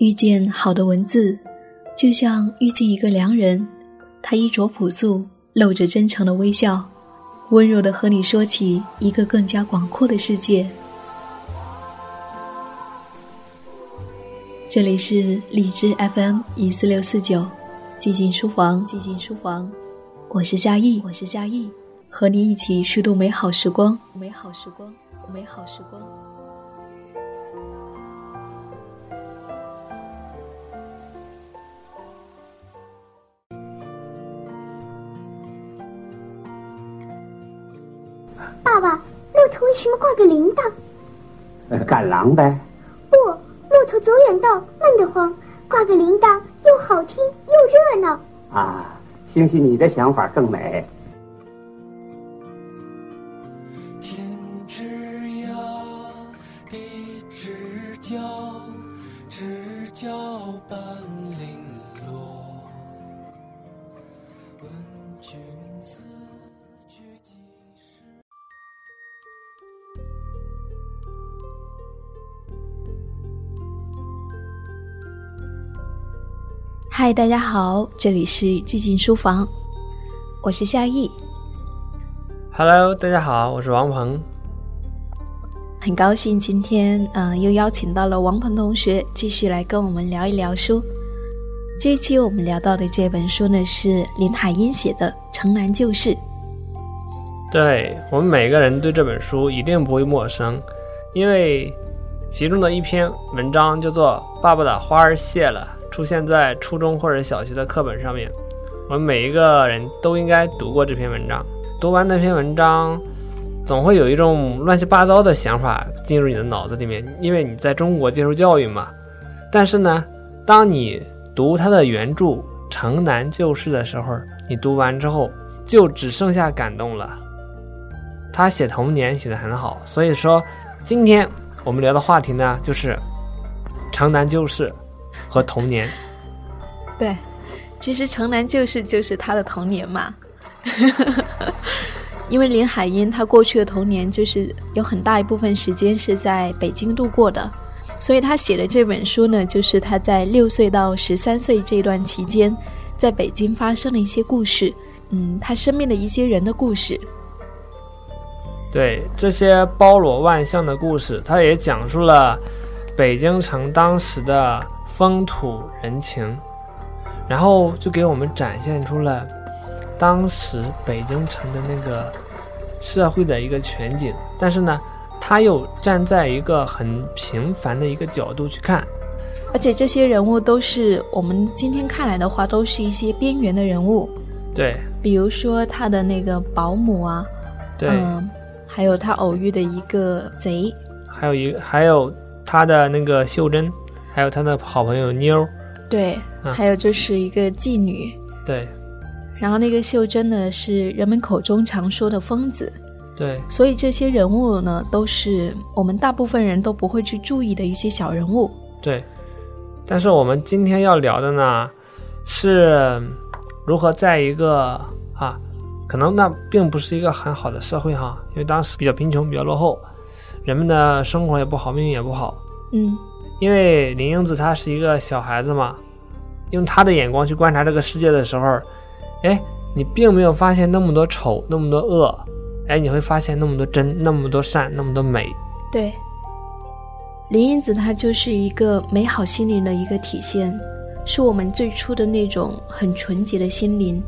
遇见好的文字，就像遇见一个良人，他衣着朴素，露着真诚的微笑，温柔的和你说起一个更加广阔的世界。这里是荔枝 FM 一四六四九，寂静书房，寂静书房，我是夏意，我是夏意，和你一起虚度美好时光，美好时光，美好时光。爸爸，骆驼为什么挂个铃铛？呃，赶狼呗。不，骆驼走远道闷得慌，挂个铃铛又好听又热闹。啊，兴许你的想法更美。天之涯，地之角，知交半嗨，大家好，这里是寂静书房，我是夏意，Hello，大家好，我是王鹏。很高兴今天嗯、呃又邀请到了王鹏同学继续来跟我们聊一聊书。这一期我们聊到的这本书呢是林海音写的《城南旧事》。对我们每个人对这本书一定不会陌生，因为其中的一篇文章叫做《爸爸的花儿谢了》，出现在初中或者小学的课本上面。我们每一个人都应该读过这篇文章。读完那篇文章，总会有一种乱七八糟的想法进入你的脑子里面，因为你在中国接受教育嘛。但是呢，当你读他的原著《城南旧事》的时候，你读完之后就只剩下感动了。他写童年写得很好，所以说今天我们聊的话题呢，就是城南旧事和童年。对，其实《城南旧事》就是他的童年嘛。因为林海音他过去的童年就是有很大一部分时间是在北京度过的，所以他写的这本书呢，就是她在六岁到十三岁这段期间，在北京发生的一些故事，嗯，他身边的一些人的故事。对这些包罗万象的故事，他也讲述了北京城当时的风土人情，然后就给我们展现出了当时北京城的那个社会的一个全景。但是呢，他又站在一个很平凡的一个角度去看，而且这些人物都是我们今天看来的话，都是一些边缘的人物，对比如说他的那个保姆啊，对。嗯，还有他偶遇的一个贼，还有一个，还有他的那个秀珍，还有他的好朋友妞儿，对，嗯还有就是一个妓女，对。然后那个秀珍呢是人们口中常说的疯子，对。所以这些人物呢都是我们大部分人都不会去注意的一些小人物。对。但是我们今天要聊的呢，是如何在一个啊，可能那并不是一个很好的社会哈，因为当时比较贫穷，比较落后，人们的生活也不好，命运也不好。嗯，因为林英子她是一个小孩子嘛，用她的眼光去观察这个世界的时候，哎，你并没有发现那么多丑，那么多恶，哎，你会发现那么多真，那么多善，那么多美。对。林英子她就是一个美好心灵的一个体现，是我们最初的那种很纯洁的心灵。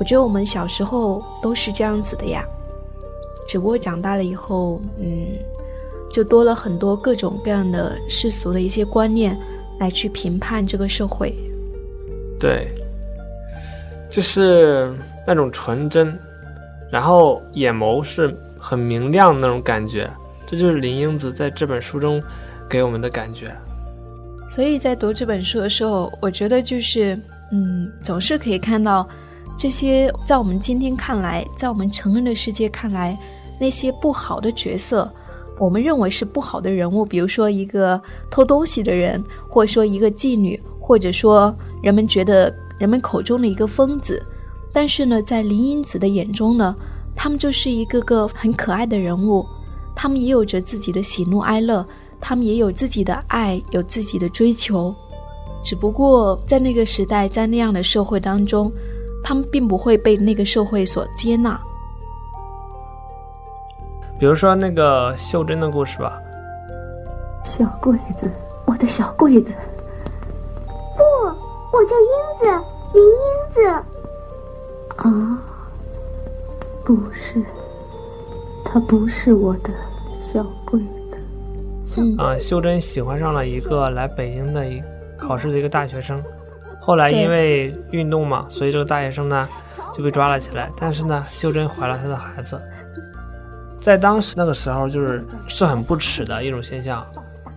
我觉得我们小时候都是这样子的呀，只不过长大了以后，嗯，就多了很多各种各样的世俗的一些观念来去评判这个社会。对，就是那种纯真，然后眼眸是很明亮的那种感觉，这就是林英子在这本书中给我们的感觉。所以在读这本书的时候，我觉得就是，嗯，总是可以看到这些在我们今天看来，在我们成人的世界看来，那些不好的角色，我们认为是不好的人物，比如说一个偷东西的人，或者说一个妓女，或者说人们觉得人们口中的一个疯子。但是呢，在林英子的眼中呢，他们就是一个个很可爱的人物，他们也有着自己的喜怒哀乐，他们也有自己的爱，有自己的追求。只不过在那个时代，在那样的社会当中，他们并不会被那个社会所接纳。比如说那个秀珍的故事吧，小桂子，我的小桂子，不，我叫英子，林英子。啊，不是，他不是我的小桂子。嗯，啊，秀珍喜欢上了一个来北京的一考试的一个大学生，后来因为运动嘛，所以这个大学生呢就被抓了起来。但是呢，秀珍怀了他的孩子，在当时那个时候就是是很不耻的一种现象。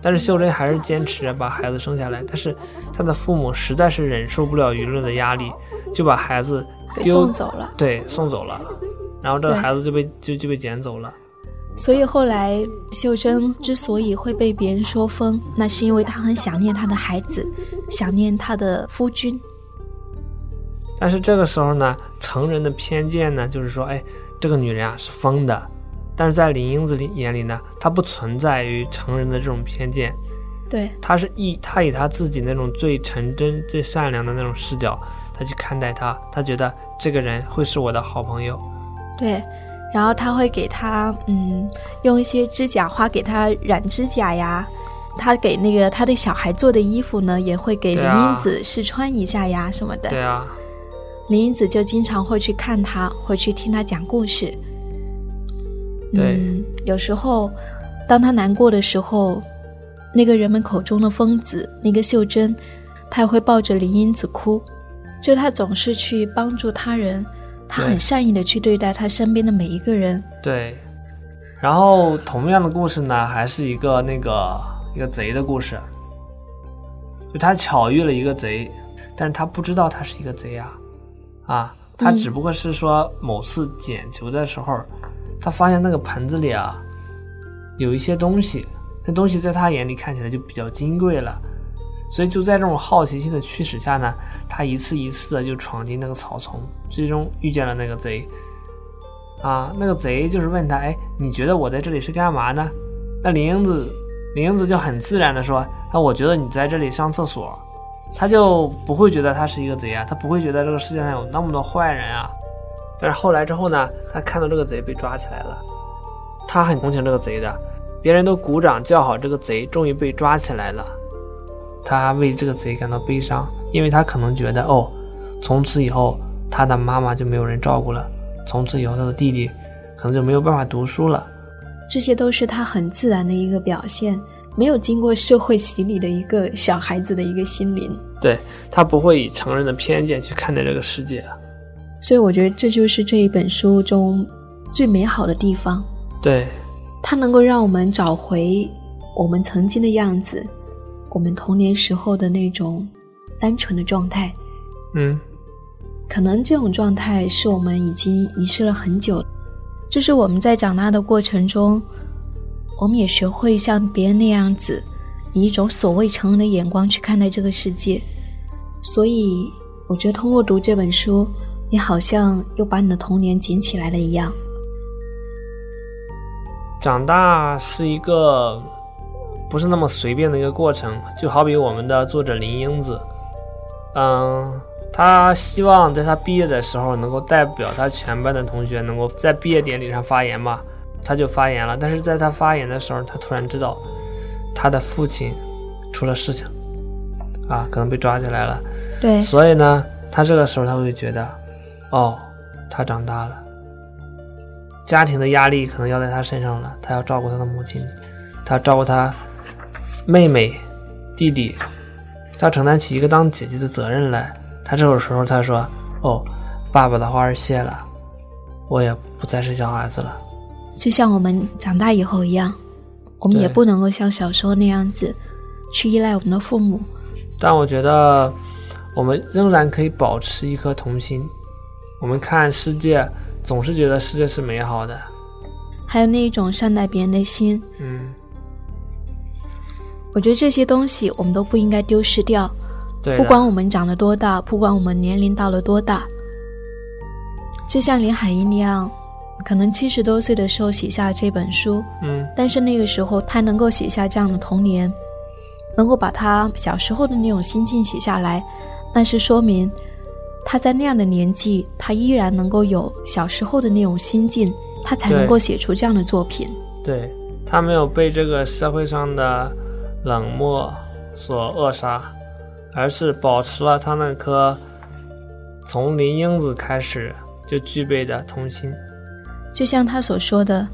但是秀珍还是坚持着把孩子生下来，但是她的父母实在是忍受不了舆论的压力，就把孩子给送走了。对送走了，然后这个孩子就被就就被捡走了。所以后来秀珍之所以会被别人说疯，那是因为她很想念她的孩子，想念她的夫君。但是这个时候呢，成人的偏见呢，就是说，哎，这个女人啊是疯的。但是在林英子里眼里呢，她不存在于成人的这种偏见，对，她是以她以她自己那种最纯真、最善良的那种视角，她去看待他，她觉得这个人会是我的好朋友。对，然后他会给他嗯用一些指甲花给他染指甲呀，他给那个他的小孩做的衣服呢，也会给林英子试穿一下呀什么的。对啊，林英子就经常会去看他，会去听他讲故事。对嗯，有时候当他难过的时候，那个人们口中的疯子，那个秀珍，他也会抱着林英子哭。就他总是去帮助他人，他很善意的去对待他身边的每一个人。对。然后同样的故事呢，还是一个那个一个贼的故事，就他巧遇了一个贼，但是他不知道他是一个贼啊，啊，他嗯只不过是说某次捡球的时候，他发现那个盆子里啊有一些东西，那东西在他眼里看起来就比较金贵了，所以就在这种好奇心的驱使下呢，他一次一次的就闯进那个草丛，最终遇见了那个贼。啊，那个贼就是问他，哎，你觉得我在这里是干嘛呢？那林英子，林英子就很自然的说，那，我觉得你在这里上厕所。他就不会觉得他是一个贼啊，他不会觉得这个世界上有那么多坏人啊。但是后来之后呢，他看到这个贼被抓起来了，他很同情这个贼的，别人都鼓掌叫好，这个贼终于被抓起来了。他为这个贼感到悲伤，因为他可能觉得，哦，从此以后他的妈妈就没有人照顾了。从此以后，他的弟弟可能就没有办法读书了。这些都是他很自然的一个表现，没有经过社会洗礼的一个小孩子的一个心灵。对他不会以成人的偏见去看待这个世界。所以我觉得这就是这一本书中最美好的地方，对它能够让我们找回我们曾经的样子，我们童年时候的那种单纯的状态。嗯，可能这种状态是我们已经遗失了很久，就是我们在长大的过程中，我们也学会像别人那样子，以一种所谓成人的眼光去看待这个世界。所以，我觉得通过读这本书，你好像又把你的童年捡起来了一样。长大是一个不是那么随便的一个过程，就好比我们的作者林英子，嗯，他希望在他毕业的时候能够代表他全班的同学能够在毕业典礼上发言嘛，他就发言了。但是在他发言的时候，他突然知道他的父亲出了事情，啊，可能被抓起来了。对，所以呢，他这个时候他会觉得，哦，他长大了，家庭的压力可能要在他身上了，他要照顾他的母亲，他照顾他妹妹、弟弟，他承担起一个当姐姐的责任来。他这种时候他说，哦，爸爸的花儿谢了，我也不再是小孩子了。就像我们长大以后一样，我们也不能够像小时候那样子去依赖我们的父母。但我觉得我们仍然可以保持一颗童心，我们看世界总是觉得世界是美好的，还有那一种善待别人的心，嗯。我觉得这些东西我们都不应该丢失掉。对，不管我们长得多大，不管我们年龄到了多大，就像林海音那样，可能七十多岁的时候写下这本书，嗯，但是那个时候他能够写下这样的童年，能够把他小时候的那种心境写下来，那是说明他在那样的年纪，他依然能够有小时候的那种心境，他才能够写出这样的作品。对他没有被这个社会上的冷漠所扼杀，而是保持了他那颗从林英子开始就具备的童心。就像他所说的，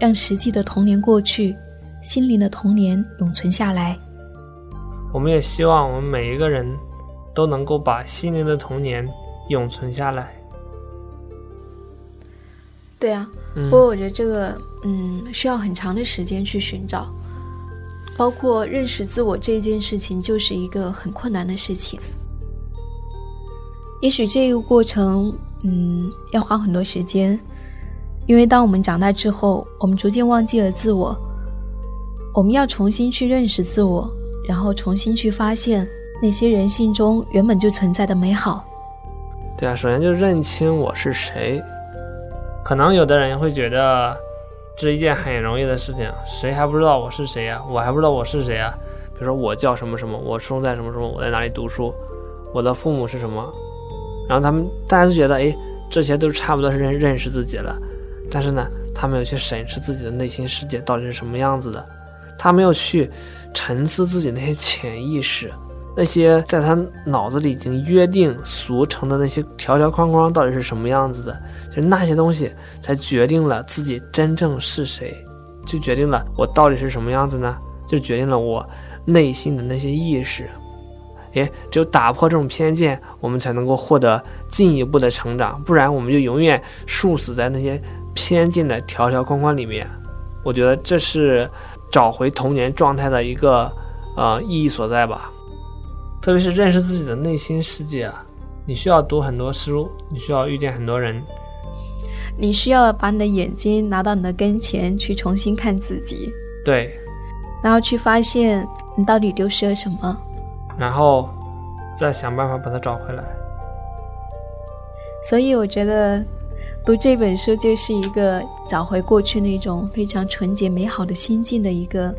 让实际的童年过去，心灵的童年永存下来。我们也希望我们每一个人都能够把心灵的童年永存下来。对啊，嗯不过我觉得这个，嗯，需要很长的时间去寻找，包括认识自我这件事情，就是一个很困难的事情。也许这个过程，嗯，要花很多时间，因为当我们长大之后，我们逐渐忘记了自我，我们要重新去认识自我，然后重新去发现那些人性中原本就存在的美好。对啊，首先就认清我是谁。可能有的人会觉得这是一件很容易的事情，谁还不知道我是谁呀、我还不知道我是谁呀、比如说我叫什么什么，我出生在什么什么，我在哪里读书，我的父母是什么。然后他们大家都觉得，哎，这些都差不多是认认识自己了。但是呢，他没有去审视自己的内心世界到底是什么样子的，他没有去沉思自己那些潜意识，那些在他脑子里已经约定俗成的那些条条框框到底是什么样子的，就是那些东西才决定了自己真正是谁，就决定了我到底是什么样子呢？就决定了我内心的那些意识。诶，只有打破这种偏见，我们才能够获得进一步的成长，不然我们就永远束死在那些偏见的条条框框里面。我觉得这是找回童年状态的一个呃意义所在吧。特别是认识自己的内心世界啊，你需要读很多书，你需要遇见很多人，你需要把你的眼睛拿到你的跟前去重新看自己，对，然后去发现你到底丢失了什么。然后再想办法把它找回来。所以我觉得读这本书就是一个找回过去那种非常纯洁美好的心境的一个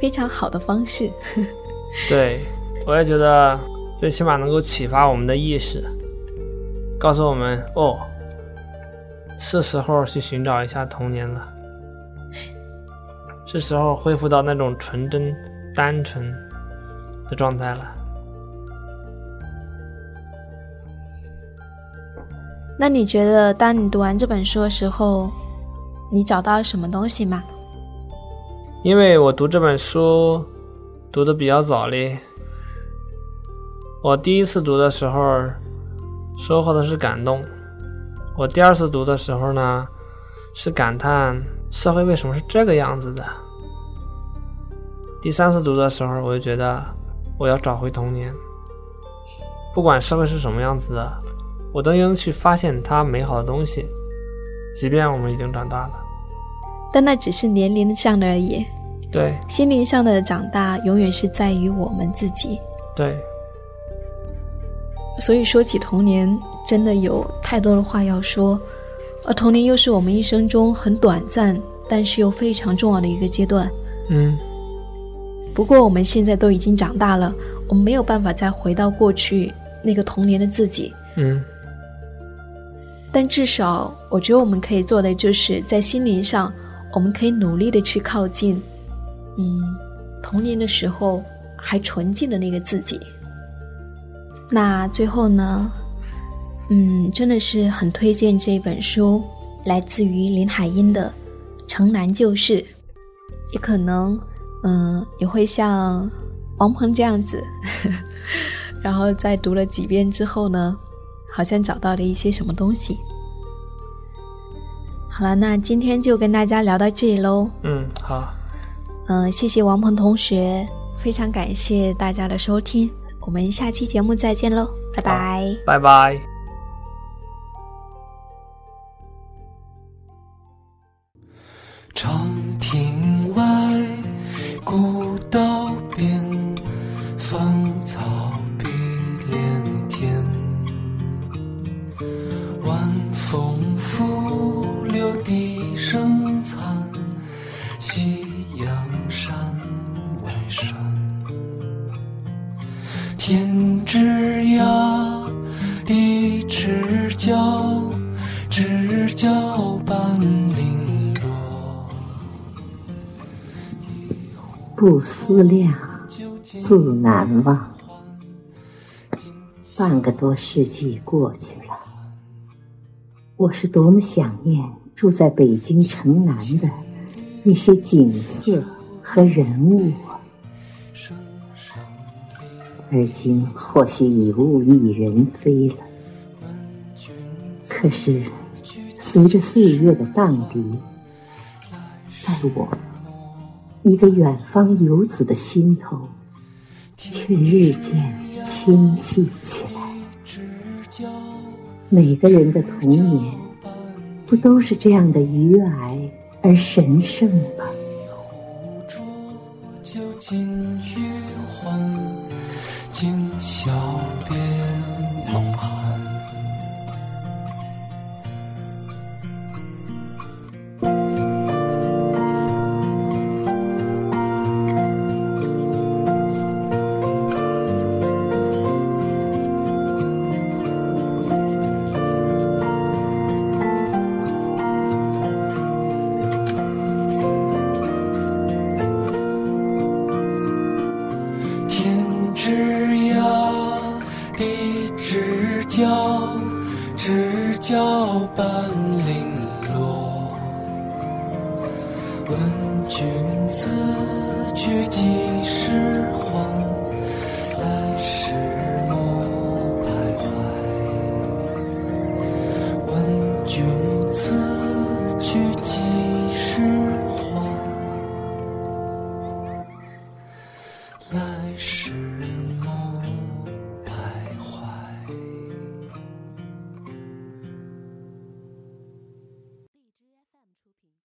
非常好的方式。对，我也觉得最起码能够启发我们的意识，告诉我们哦，是时候去寻找一下童年了，是时候恢复到那种纯真、单纯的状态了。那你觉得，当你读完这本书的时候，你找到什么东西吗？因为我读这本书读的比较早嘞，我第一次读的时候收获的是感动，我第二次读的时候呢是感叹社会为什么是这个样子的，第三次读的时候我就觉得我要找回童年，不管社会是什么样子的，我都应去发现它美好的东西，即便我们已经长大了，但那只是年龄上的而已，对。心灵上的长大永远是在于我们自己。对。所以说起童年，真的有太多的话要说，而童年又是我们一生中很短暂，但是又非常重要的一个阶段。嗯，不过我们现在都已经长大了，我们没有办法再回到过去那个童年的自己。嗯，但至少，我觉得我们可以做的就是在心灵上，我们可以努力的去靠近，嗯，童年的时候还纯净的那个自己。那最后呢，嗯，真的是很推荐这本书，来自于林海音的《城南旧事》，也可能，嗯，也会像王鹏这样子，然后在读了几遍之后呢，好像找到了一些什么东西。好了，那今天就跟大家聊到这里喽。嗯，好，嗯，谢谢王鹏同学，非常感谢大家的收听，我们下期节目再见喽，拜拜。拜拜。天之涯，地之角，知交半零落。不思量，自难忘。半个多世纪过去了，我是多么想念住在北京城南的那些景色和人物啊！而今或许已物是人非了，可是随着岁月的荡涤，在我一个远方游子的心头，却日渐清晰起来。每个人的童年，不都是这样的愚哀而神圣吗？问君此去几时还？